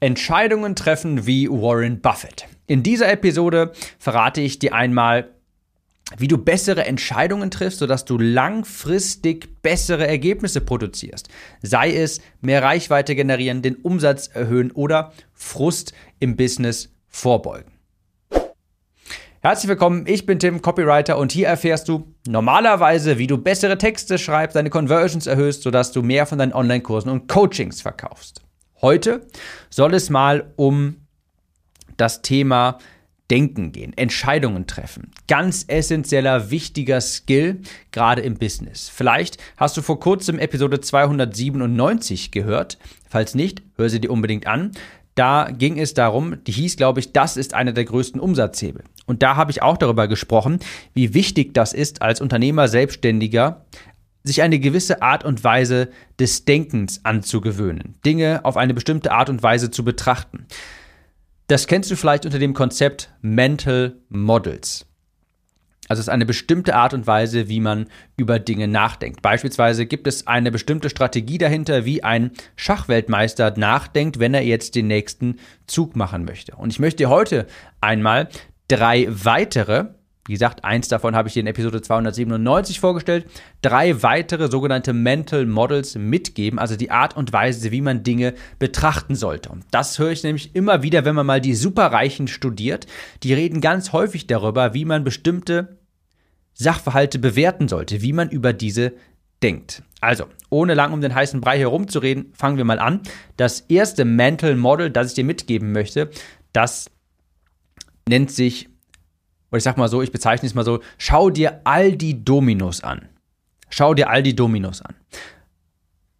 Entscheidungen treffen wie Warren Buffett. In dieser Episode verrate ich dir einmal, wie du bessere Entscheidungen triffst, sodass du langfristig bessere Ergebnisse produzierst. Sei es mehr Reichweite generieren, den Umsatz erhöhen oder Frust im Business vorbeugen. Herzlich willkommen, ich bin Tim, Copywriter und hier erfährst du normalerweise, wie du bessere Texte schreibst, deine Conversions erhöhst, sodass du mehr von deinen Online-Kursen und Coachings verkaufst. Heute soll es mal um das Thema Denken gehen, Entscheidungen treffen. Ganz essentieller, wichtiger Skill, gerade im Business. Vielleicht hast du vor kurzem Episode 297 gehört. Falls nicht, hör sie dir unbedingt an. Da ging es darum, die hieß, glaube ich, das ist einer der größten Umsatzhebel. Und da habe ich auch darüber gesprochen, wie wichtig das ist, als Unternehmer, Selbstständiger sich eine gewisse Art und Weise des Denkens anzugewöhnen, Dinge auf eine bestimmte Art und Weise zu betrachten. Das kennst du vielleicht unter dem Konzept Mental Models. Also es ist eine bestimmte Art und Weise, wie man über Dinge nachdenkt. Beispielsweise gibt es eine bestimmte Strategie dahinter, wie ein Schachweltmeister nachdenkt, wenn er jetzt den nächsten Zug machen möchte. Und ich möchte dir heute einmal drei weitere wie gesagt, eins davon habe ich dir in Episode 297 vorgestellt. Drei weitere sogenannte Mental Models mitgeben, also die Art und Weise, wie man Dinge betrachten sollte. Und das höre ich nämlich immer wieder, wenn man mal die Superreichen studiert. Die reden ganz häufig darüber, wie man bestimmte Sachverhalte bewerten sollte, wie man über diese denkt. Also, ohne lang um den heißen Brei herumzureden, fangen wir mal an. Das erste Mental Model, das ich dir mitgeben möchte, das nennt sich oder ich sag mal so, ich bezeichne es mal so, schau dir all die Dominos an. Schau dir all die Dominos an.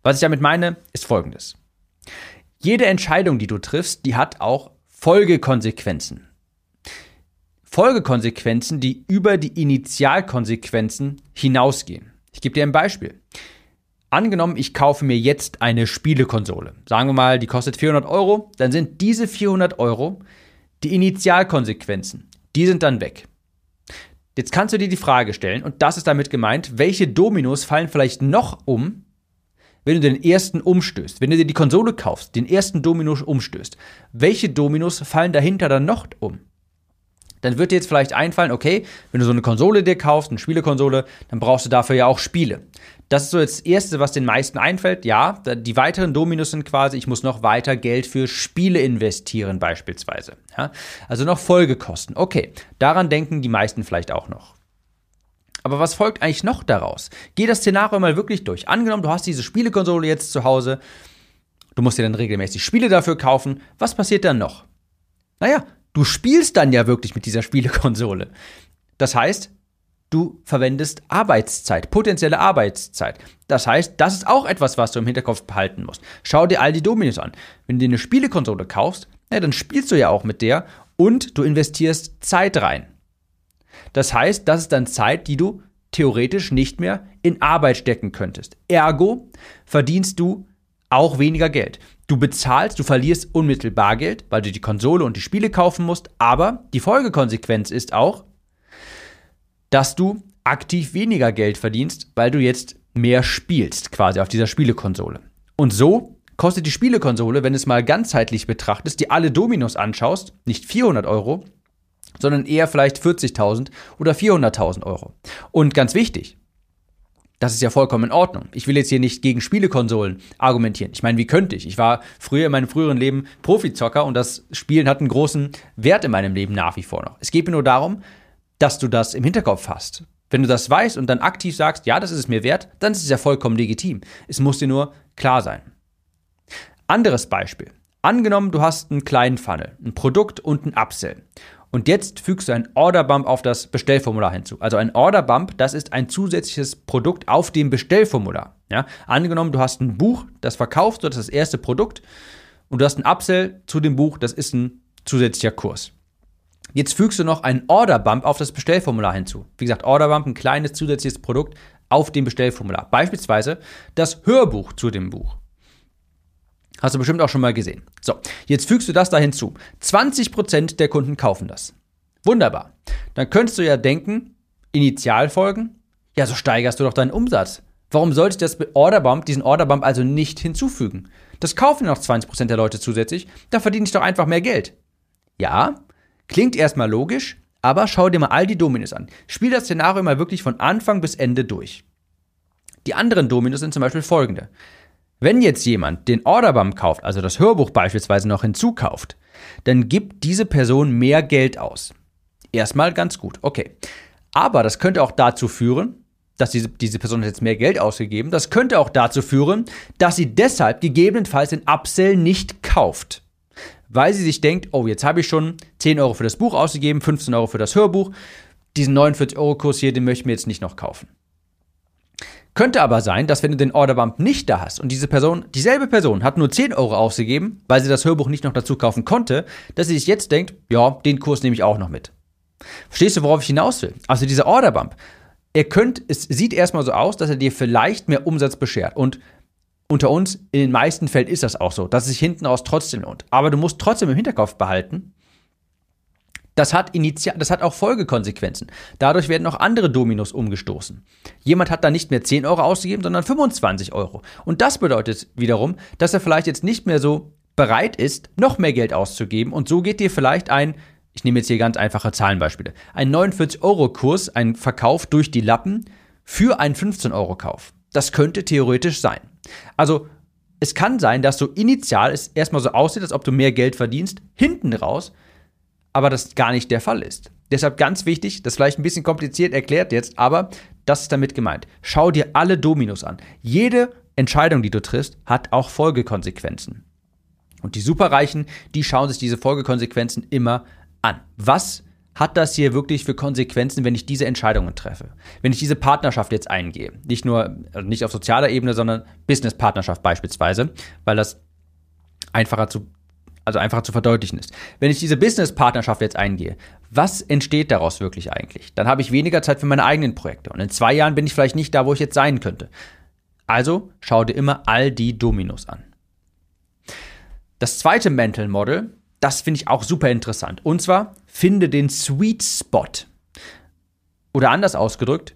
Was ich damit meine, ist folgendes. Jede Entscheidung, die du triffst, die hat auch Folgekonsequenzen. Folgekonsequenzen, die über die Initialkonsequenzen hinausgehen. Ich gebe dir ein Beispiel. Angenommen, ich kaufe mir jetzt eine Spielekonsole. Sagen wir mal, die kostet 400 Euro. Dann sind diese 400 Euro die Initialkonsequenzen die sind dann weg. Jetzt kannst du dir die Frage stellen, und das ist damit gemeint, welche Dominos fallen vielleicht noch um, wenn du den ersten umstößt, wenn du dir die Konsole kaufst, den ersten Domino umstößt. Welche Dominos fallen dahinter dann noch um? Dann wird dir jetzt vielleicht einfallen, okay, wenn du so eine Konsole dir kaufst, eine Spielekonsole, dann brauchst du dafür ja auch Spiele. Das ist so das Erste, was den meisten einfällt. Ja, die weiteren Dominos sind quasi, ich muss noch weiter Geld für Spiele investieren beispielsweise. Ja, also noch Folgekosten. Okay, daran denken die meisten vielleicht auch noch. Aber was folgt eigentlich noch daraus? Geh das Szenario mal wirklich durch. Angenommen, du hast diese Spielekonsole jetzt zu Hause, du musst dir dann regelmäßig Spiele dafür kaufen. Was passiert dann noch? Naja, du spielst dann ja wirklich mit dieser Spielekonsole. Das heißt, du verwendest Arbeitszeit, potenzielle Arbeitszeit. Das heißt, das ist auch etwas, was du im Hinterkopf behalten musst. Schau dir all die Dominos an. Wenn du dir eine Spielekonsole kaufst, ja, dann spielst du ja auch mit der und du investierst Zeit rein. Das heißt, das ist dann Zeit, die du theoretisch nicht mehr in Arbeit stecken könntest. Ergo verdienst du auch weniger Geld. Du bezahlst, du verlierst unmittelbar Geld, weil du die Konsole und die Spiele kaufen musst, aber die Folgekonsequenz ist auch, dass du aktiv weniger Geld verdienst, weil du jetzt mehr spielst quasi auf dieser Spielekonsole. Und so kostet die Spielekonsole, wenn es mal ganzheitlich betrachtest, die alle Dominos anschaust, nicht 400 Euro, sondern eher vielleicht 40.000 oder 400.000 Euro. Und ganz wichtig, das ist ja vollkommen in Ordnung. Ich will jetzt hier nicht gegen Spielekonsolen argumentieren. Ich meine, wie könnte ich? Ich war früher in meinem früheren Leben Profizocker und das Spielen hat einen großen Wert in meinem Leben nach wie vor noch. Es geht mir nur darum, dass du das im Hinterkopf hast. Wenn du das weißt und dann aktiv sagst, ja, das ist es mir wert, dann ist es ja vollkommen legitim. Es muss dir nur klar sein. Anderes Beispiel. Angenommen, du hast einen kleinen Funnel, ein Produkt und ein Upsell. Und jetzt fügst du ein Orderbump auf das Bestellformular hinzu. Also ein Orderbump, das ist ein zusätzliches Produkt auf dem Bestellformular. Ja? Angenommen, du hast ein Buch, das verkaufst, das ist das erste Produkt, und du hast ein Upsell zu dem Buch, das ist ein zusätzlicher Kurs. Jetzt fügst du noch einen Orderbump auf das Bestellformular hinzu. Wie gesagt, Orderbump, ein kleines zusätzliches Produkt auf dem Bestellformular. Beispielsweise das Hörbuch zu dem Buch. Hast du bestimmt auch schon mal gesehen. So, jetzt fügst du das da hinzu. 20% der Kunden kaufen das. Wunderbar. Dann könntest du ja denken, Initialfolgen, ja, so steigerst du doch deinen Umsatz. Warum sollte ich das Orderbump, diesen Orderbump also nicht hinzufügen? Das kaufen noch 20% der Leute zusätzlich, da verdiene ich doch einfach mehr Geld. Ja, klingt erstmal logisch, aber schau dir mal all die Dominos an. Spiel das Szenario mal wirklich von Anfang bis Ende durch. Die anderen Dominos sind zum Beispiel folgende. Wenn jetzt jemand den Orderbump kauft, also das Hörbuch beispielsweise noch hinzukauft, dann gibt diese Person mehr Geld aus. Erstmal ganz gut, okay. Aber das könnte auch dazu führen, dass diese, diese Person hat jetzt mehr Geld ausgegeben. Das könnte auch dazu führen, dass sie deshalb gegebenenfalls den Upsell nicht kauft. Weil sie sich denkt, oh, jetzt habe ich schon 10 Euro für das Buch ausgegeben, 15 Euro für das Hörbuch. Diesen 49-Euro-Kurs hier, den möchte ich mir jetzt nicht noch kaufen. Könnte aber sein, dass wenn du den Orderbump nicht da hast und diese Person, dieselbe Person hat nur 10 Euro ausgegeben, weil sie das Hörbuch nicht noch dazu kaufen konnte, dass sie sich jetzt denkt, ja, den Kurs nehme ich auch noch mit. Verstehst du, worauf ich hinaus will? Also dieser Orderbump. Er könnt, es sieht erstmal so aus, dass er dir vielleicht mehr Umsatz beschert. Und unter uns, in den meisten Fällen ist das auch so, dass es sich hinten raus trotzdem lohnt. Aber du musst trotzdem im Hinterkopf behalten, das hat, initial, das hat auch Folgekonsequenzen. Dadurch werden auch andere Dominos umgestoßen. Jemand hat dann nicht mehr 10 Euro ausgegeben, sondern 25 Euro. Und das bedeutet wiederum, dass er vielleicht jetzt nicht mehr so bereit ist, noch mehr Geld auszugeben. Und so geht dir vielleicht ein, ich nehme jetzt hier ganz einfache Zahlenbeispiele, ein 49-Euro-Kurs, ein Verkauf durch die Lappen für einen 15-Euro-Kauf. Das könnte theoretisch sein. Also es kann sein, dass so initial es erstmal so aussieht, als ob du mehr Geld verdienst, hinten raus aber das gar nicht der Fall ist. Deshalb ganz wichtig, das vielleicht ein bisschen kompliziert erklärt jetzt, aber das ist damit gemeint. Schau dir alle Dominos an. Jede Entscheidung, die du triffst, hat auch Folgekonsequenzen. Und die Superreichen, die schauen sich diese Folgekonsequenzen immer an. Was hat das hier wirklich für Konsequenzen, wenn ich diese Entscheidungen treffe? Wenn ich diese Partnerschaft jetzt eingehe? Nicht nur, also nicht auf sozialer Ebene, sondern Business-Partnerschaft beispielsweise, weil das einfacher zu also einfacher zu verdeutlichen ist. Wenn ich diese Business-Partnerschaft jetzt eingehe, was entsteht daraus wirklich eigentlich? Dann habe ich weniger Zeit für meine eigenen Projekte und in zwei Jahren bin ich vielleicht nicht da, wo ich jetzt sein könnte. Also schau dir immer all die Dominos an. Das zweite Mental Model, das finde ich auch super interessant. Und zwar finde den Sweet Spot. Oder anders ausgedrückt,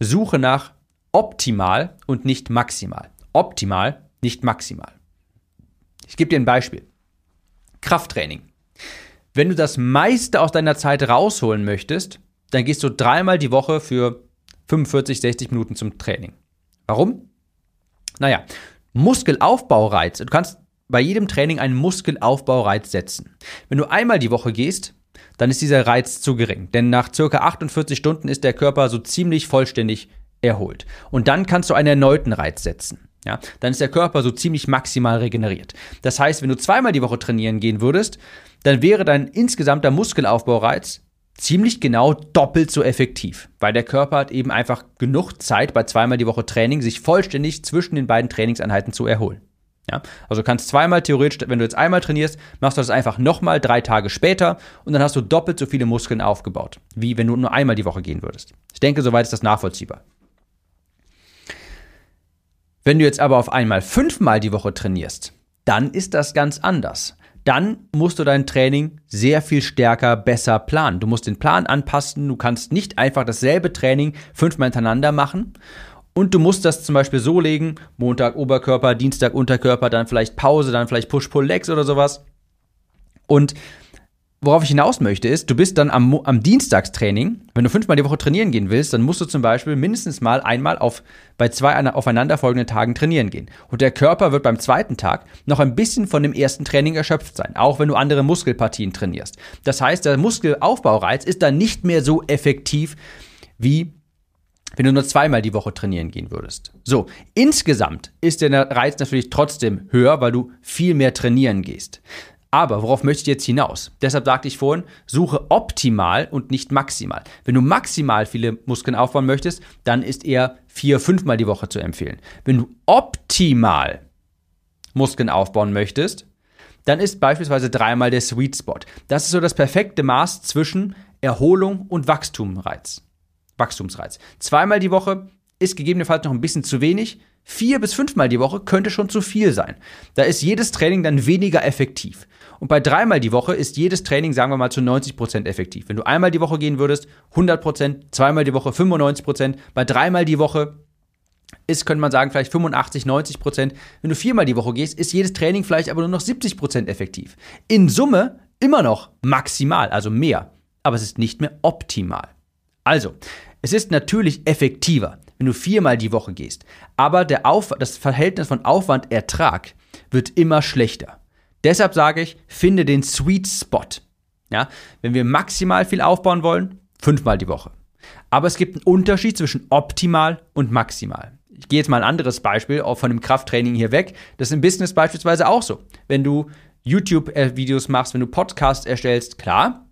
suche nach optimal und nicht maximal. Optimal, nicht maximal. Ich gebe dir ein Beispiel. Krafttraining. Wenn du das meiste aus deiner Zeit rausholen möchtest, dann gehst du dreimal die Woche für 45, 60 Minuten zum Training. Warum? Naja, Muskelaufbaureiz. Du kannst bei jedem Training einen Muskelaufbaureiz setzen. Wenn du einmal die Woche gehst, dann ist dieser Reiz zu gering. Denn nach circa 48 Stunden ist der Körper so ziemlich vollständig erholt. Und dann kannst du einen erneuten Reiz setzen ja, dann ist der Körper so ziemlich maximal regeneriert. Das heißt, wenn du zweimal die Woche trainieren gehen würdest, dann wäre dein insgesamter Muskelaufbaureiz ziemlich genau doppelt so effektiv, weil der Körper hat eben einfach genug Zeit bei zweimal die Woche Training, sich vollständig zwischen den beiden Trainingseinheiten zu erholen. Ja, also kannst zweimal theoretisch, wenn du jetzt einmal trainierst, machst du das einfach nochmal drei Tage später und dann hast du doppelt so viele Muskeln aufgebaut, wie wenn du nur einmal die Woche gehen würdest. Ich denke, soweit ist das nachvollziehbar. Wenn du jetzt aber auf einmal fünfmal die Woche trainierst, dann ist das ganz anders. Dann musst du dein Training sehr viel stärker, besser planen. Du musst den Plan anpassen. Du kannst nicht einfach dasselbe Training fünfmal hintereinander machen. Und du musst das zum Beispiel so legen: Montag Oberkörper, Dienstag Unterkörper, dann vielleicht Pause, dann vielleicht Push-Pull-Legs oder sowas. Und worauf ich hinaus möchte, ist, du bist dann am, am Dienstagstraining, wenn du fünfmal die Woche trainieren gehen willst, dann musst du zum Beispiel mindestens mal einmal auf, bei zwei aufeinanderfolgenden Tagen trainieren gehen. Und der Körper wird beim zweiten Tag noch ein bisschen von dem ersten Training erschöpft sein, auch wenn du andere Muskelpartien trainierst. Das heißt, der Muskelaufbaureiz ist dann nicht mehr so effektiv wie wenn du nur zweimal die Woche trainieren gehen würdest. So, insgesamt ist der Reiz natürlich trotzdem höher, weil du viel mehr trainieren gehst. Aber worauf möchte ich jetzt hinaus? Deshalb sagte ich vorhin, suche optimal und nicht maximal. Wenn du maximal viele Muskeln aufbauen möchtest, dann ist eher vier, fünfmal die Woche zu empfehlen. Wenn du optimal Muskeln aufbauen möchtest, dann ist beispielsweise dreimal der Sweet Spot. Das ist so das perfekte Maß zwischen Erholung und Wachstumsreiz. Wachstumsreiz. Zweimal die Woche ist gegebenenfalls noch ein bisschen zu wenig. Vier bis fünfmal die Woche könnte schon zu viel sein. Da ist jedes Training dann weniger effektiv. Und bei dreimal die Woche ist jedes Training, sagen wir mal, zu 90 Prozent effektiv. Wenn du einmal die Woche gehen würdest, 100%, Prozent, zweimal die Woche 95%, Prozent, bei dreimal die Woche ist, könnte man sagen, vielleicht 85, 90 Prozent. Wenn du viermal die Woche gehst, ist jedes Training vielleicht aber nur noch 70 Prozent effektiv. In Summe immer noch maximal, also mehr, aber es ist nicht mehr optimal. Also, es ist natürlich effektiver, wenn du viermal die Woche gehst, aber der das Verhältnis von Aufwand-Ertrag wird immer schlechter. Deshalb sage ich, finde den Sweet Spot. Ja, wenn wir maximal viel aufbauen wollen, fünfmal die Woche. Aber es gibt einen Unterschied zwischen optimal und maximal. Ich gehe jetzt mal ein anderes Beispiel auch von dem Krafttraining hier weg. Das ist im Business beispielsweise auch so. Wenn du YouTube-Videos machst, wenn du Podcasts erstellst, klar.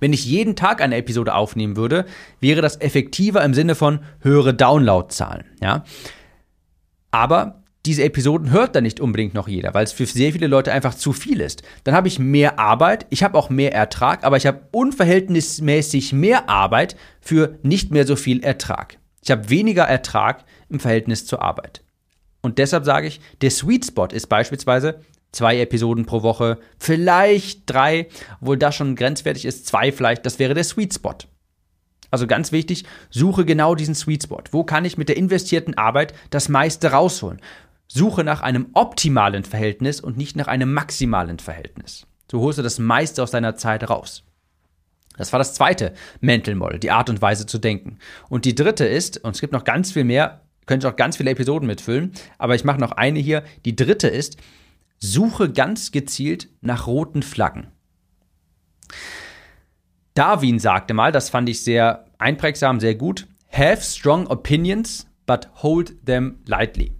Wenn ich jeden Tag eine Episode aufnehmen würde, wäre das effektiver im Sinne von höhere Downloadzahlen. Ja? Aber diese Episoden hört dann nicht unbedingt noch jeder, weil es für sehr viele Leute einfach zu viel ist. Dann habe ich mehr Arbeit, ich habe auch mehr Ertrag, aber ich habe unverhältnismäßig mehr Arbeit für nicht mehr so viel Ertrag. Ich habe weniger Ertrag im Verhältnis zur Arbeit. Und deshalb sage ich, der Sweet Spot ist beispielsweise zwei Episoden pro Woche, vielleicht drei, obwohl das schon grenzwertig ist, zwei vielleicht, das wäre der Sweet Spot. Also ganz wichtig, suche genau diesen Sweet Spot. Wo kann ich mit der investierten Arbeit das meiste rausholen? Suche nach einem optimalen Verhältnis und nicht nach einem maximalen Verhältnis. So holst du das meiste aus deiner Zeit raus. Das war das zweite Mental Model, die Art und Weise zu denken. Und die dritte ist, und es gibt noch ganz viel mehr, könnte ich auch ganz viele Episoden mitfüllen, aber ich mache noch eine hier. Die dritte ist, suche ganz gezielt nach roten Flaggen. Darwin sagte mal, das fand ich sehr einprägsam, sehr gut, have strong opinions, but hold them lightly.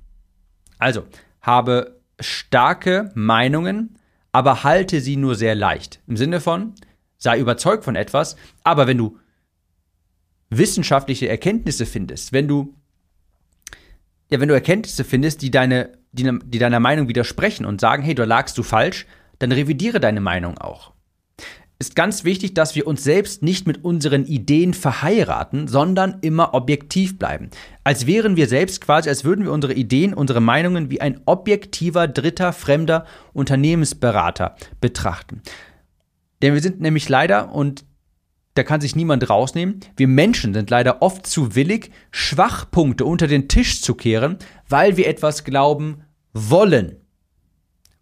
Also, habe starke Meinungen, aber halte sie nur sehr leicht. Im Sinne von, sei überzeugt von etwas, aber wenn du wissenschaftliche Erkenntnisse findest, wenn du ja, wenn du Erkenntnisse findest, die deine, die, die deiner Meinung widersprechen und sagen, hey, da lagst du falsch, dann revidiere deine Meinung auch ist ganz wichtig, dass wir uns selbst nicht mit unseren Ideen verheiraten, sondern immer objektiv bleiben. Als wären wir selbst quasi, als würden wir unsere Ideen, unsere Meinungen wie ein objektiver, dritter, fremder Unternehmensberater betrachten. Denn wir sind nämlich leider, und da kann sich niemand rausnehmen, wir Menschen sind leider oft zu willig, Schwachpunkte unter den Tisch zu kehren, weil wir etwas glauben wollen.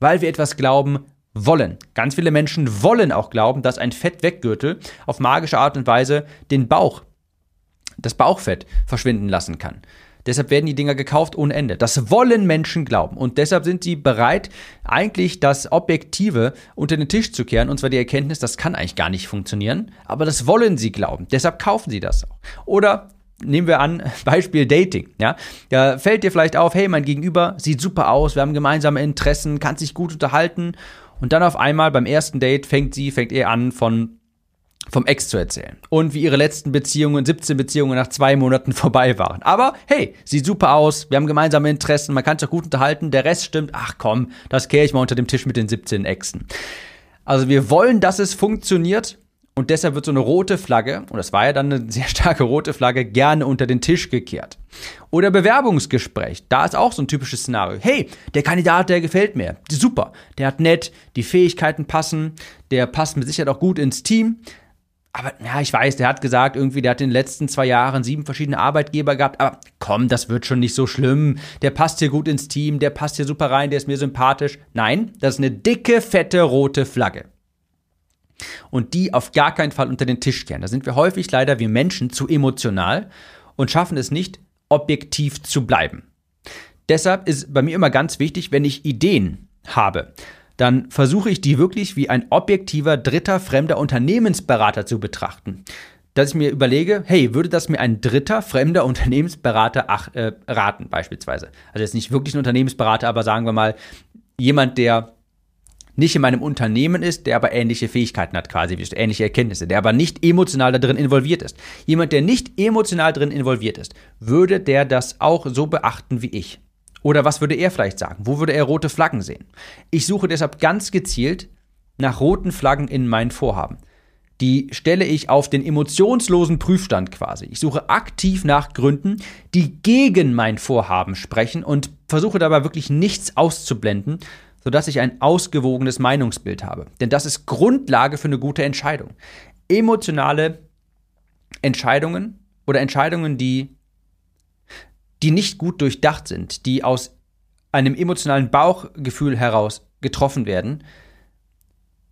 Weil wir etwas glauben wollen. Ganz viele Menschen wollen auch glauben, dass ein Fettweggürtel auf magische Art und Weise den Bauch, das Bauchfett verschwinden lassen kann. Deshalb werden die Dinger gekauft ohne Ende. Das wollen Menschen glauben. Und deshalb sind sie bereit, eigentlich das Objektive unter den Tisch zu kehren. Und zwar die Erkenntnis, das kann eigentlich gar nicht funktionieren. Aber das wollen sie glauben. Deshalb kaufen sie das auch. Oder nehmen wir an, Beispiel Dating. Ja? Da fällt dir vielleicht auf, hey, mein Gegenüber sieht super aus, wir haben gemeinsame Interessen, kann sich gut unterhalten. Und dann auf einmal beim ersten Date fängt sie, fängt er an von vom Ex zu erzählen. Und wie ihre letzten Beziehungen, 17 Beziehungen nach zwei Monaten vorbei waren. Aber hey, sieht super aus, wir haben gemeinsame Interessen, man kann sich auch gut unterhalten, der Rest stimmt, ach komm, das kehre ich mal unter dem Tisch mit den 17 Exen. Also wir wollen, dass es funktioniert und deshalb wird so eine rote Flagge, und das war ja dann eine sehr starke rote Flagge, gerne unter den Tisch gekehrt. Oder Bewerbungsgespräch, da ist auch so ein typisches Szenario. Hey, der Kandidat, der gefällt mir, super, der hat nett, die Fähigkeiten passen, der passt mit Sicherheit auch gut ins Team. Aber ja, ich weiß, der hat gesagt, irgendwie, der hat in den letzten zwei Jahren sieben verschiedene Arbeitgeber gehabt. Aber komm, das wird schon nicht so schlimm. Der passt hier gut ins Team, der passt hier super rein, der ist mir sympathisch. Nein, das ist eine dicke, fette rote Flagge und die auf gar keinen Fall unter den Tisch kehren. Da sind wir häufig leider wie Menschen zu emotional und schaffen es nicht, objektiv zu bleiben. Deshalb ist bei mir immer ganz wichtig, wenn ich Ideen habe, dann versuche ich die wirklich wie ein objektiver, dritter, fremder Unternehmensberater zu betrachten. Dass ich mir überlege, hey, würde das mir ein dritter, fremder Unternehmensberater ach, äh, raten, beispielsweise? Also jetzt nicht wirklich ein Unternehmensberater, aber sagen wir mal, jemand, der nicht in meinem Unternehmen ist, der aber ähnliche Fähigkeiten hat, quasi, ähnliche Erkenntnisse, der aber nicht emotional da drin involviert ist. Jemand, der nicht emotional drin involviert ist, würde der das auch so beachten wie ich? Oder was würde er vielleicht sagen? Wo würde er rote Flaggen sehen? Ich suche deshalb ganz gezielt nach roten Flaggen in meinen Vorhaben. Die stelle ich auf den emotionslosen Prüfstand quasi. Ich suche aktiv nach Gründen, die gegen mein Vorhaben sprechen und versuche dabei wirklich nichts auszublenden, sodass ich ein ausgewogenes Meinungsbild habe. Denn das ist Grundlage für eine gute Entscheidung. Emotionale Entscheidungen oder Entscheidungen, die, die nicht gut durchdacht sind, die aus einem emotionalen Bauchgefühl heraus getroffen werden,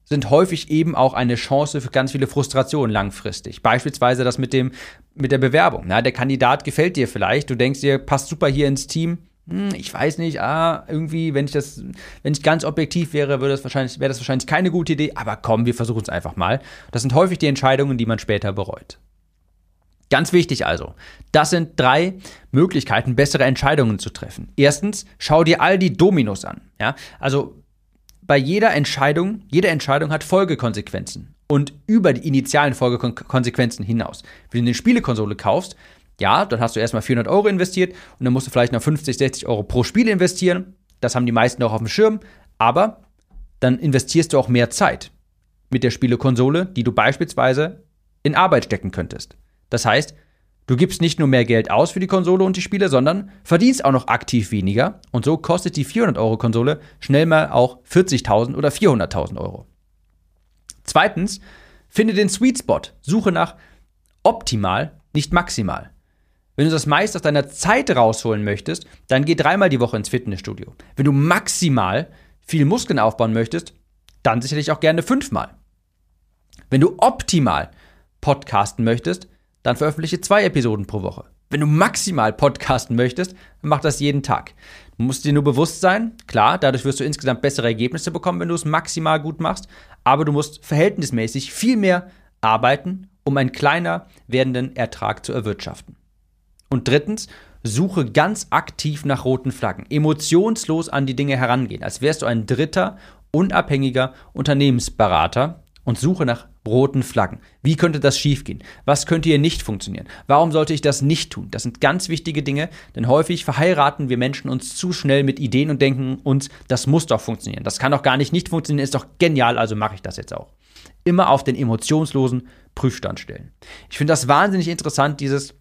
sind häufig eben auch eine Chance für ganz viele Frustrationen langfristig. Beispielsweise das mit dem mit der Bewerbung. Na, der Kandidat gefällt dir vielleicht, du denkst dir, passt super hier ins Team. Hm, ich weiß nicht, ah, irgendwie, wenn ich das, wenn ich ganz objektiv wäre, würde das wahrscheinlich, wäre das wahrscheinlich keine gute Idee, aber komm, wir versuchen es einfach mal. Das sind häufig die Entscheidungen, die man später bereut. Ganz wichtig also, das sind drei Möglichkeiten, bessere Entscheidungen zu treffen. Erstens, schau dir all die Dominos an. Ja? Also bei jeder Entscheidung, jede Entscheidung hat Folgekonsequenzen. Und über die initialen Folgekonsequenzen hinaus. Wenn du eine Spielekonsole kaufst, ja, dann hast du erstmal 400 Euro investiert und dann musst du vielleicht noch 50, 60 Euro pro Spiel investieren. Das haben die meisten auch auf dem Schirm. Aber dann investierst du auch mehr Zeit mit der Spielekonsole, die du beispielsweise in Arbeit stecken könntest. Das heißt, du gibst nicht nur mehr Geld aus für die Konsole und die Spiele, sondern verdienst auch noch aktiv weniger. Und so kostet die 400-Euro-Konsole schnell mal auch 40.000 oder 400.000 Euro. Zweitens, finde den Sweet Spot. Suche nach optimal, nicht maximal. Wenn du das meiste aus deiner Zeit rausholen möchtest, dann geh dreimal die Woche ins Fitnessstudio. Wenn du maximal viel Muskeln aufbauen möchtest, dann sicherlich auch gerne fünfmal. Wenn du optimal podcasten möchtest, dann veröffentliche zwei Episoden pro Woche. Wenn du maximal podcasten möchtest, dann mach das jeden Tag. Du musst dir nur bewusst sein, klar, dadurch wirst du insgesamt bessere Ergebnisse bekommen, wenn du es maximal gut machst, aber du musst verhältnismäßig viel mehr arbeiten, um einen kleiner werdenden Ertrag zu erwirtschaften. Und drittens, suche ganz aktiv nach roten Flaggen, emotionslos an die Dinge herangehen, als wärst du ein dritter, unabhängiger Unternehmensberater und suche nach roten Flaggen. Wie könnte das schiefgehen? Was könnte hier nicht funktionieren? Warum sollte ich das nicht tun? Das sind ganz wichtige Dinge, denn häufig verheiraten wir Menschen uns zu schnell mit Ideen und denken uns, das muss doch funktionieren. Das kann doch gar nicht nicht funktionieren, ist doch genial, also mache ich das jetzt auch. Immer auf den emotionslosen Prüfstand stellen. Ich finde das wahnsinnig interessant, dieses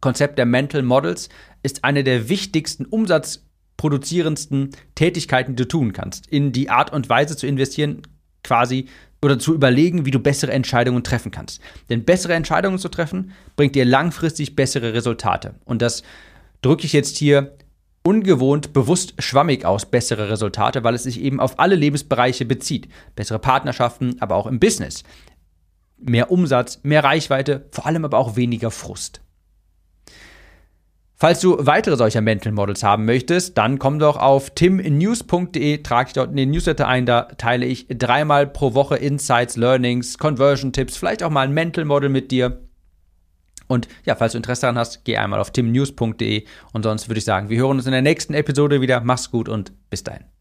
Konzept der Mental Models ist eine der wichtigsten umsatzproduzierendsten Tätigkeiten, die du tun kannst. In die Art und Weise zu investieren, quasi oder zu überlegen, wie du bessere Entscheidungen treffen kannst. Denn bessere Entscheidungen zu treffen, bringt dir langfristig bessere Resultate. Und das drücke ich jetzt hier ungewohnt bewusst schwammig aus, bessere Resultate, weil es sich eben auf alle Lebensbereiche bezieht. Bessere Partnerschaften, aber auch im Business. Mehr Umsatz, mehr Reichweite, vor allem aber auch weniger Frust. Falls du weitere solcher Mental Models haben möchtest, dann komm doch auf timnews.de, trag dich dort in den Newsletter ein, da teile ich dreimal pro Woche Insights, Learnings, Conversion Tipps, vielleicht auch mal ein Mental Model mit dir. Und ja, falls du Interesse daran hast, geh einmal auf timnews.de und sonst würde ich sagen, wir hören uns in der nächsten Episode wieder. Mach's gut und bis dahin.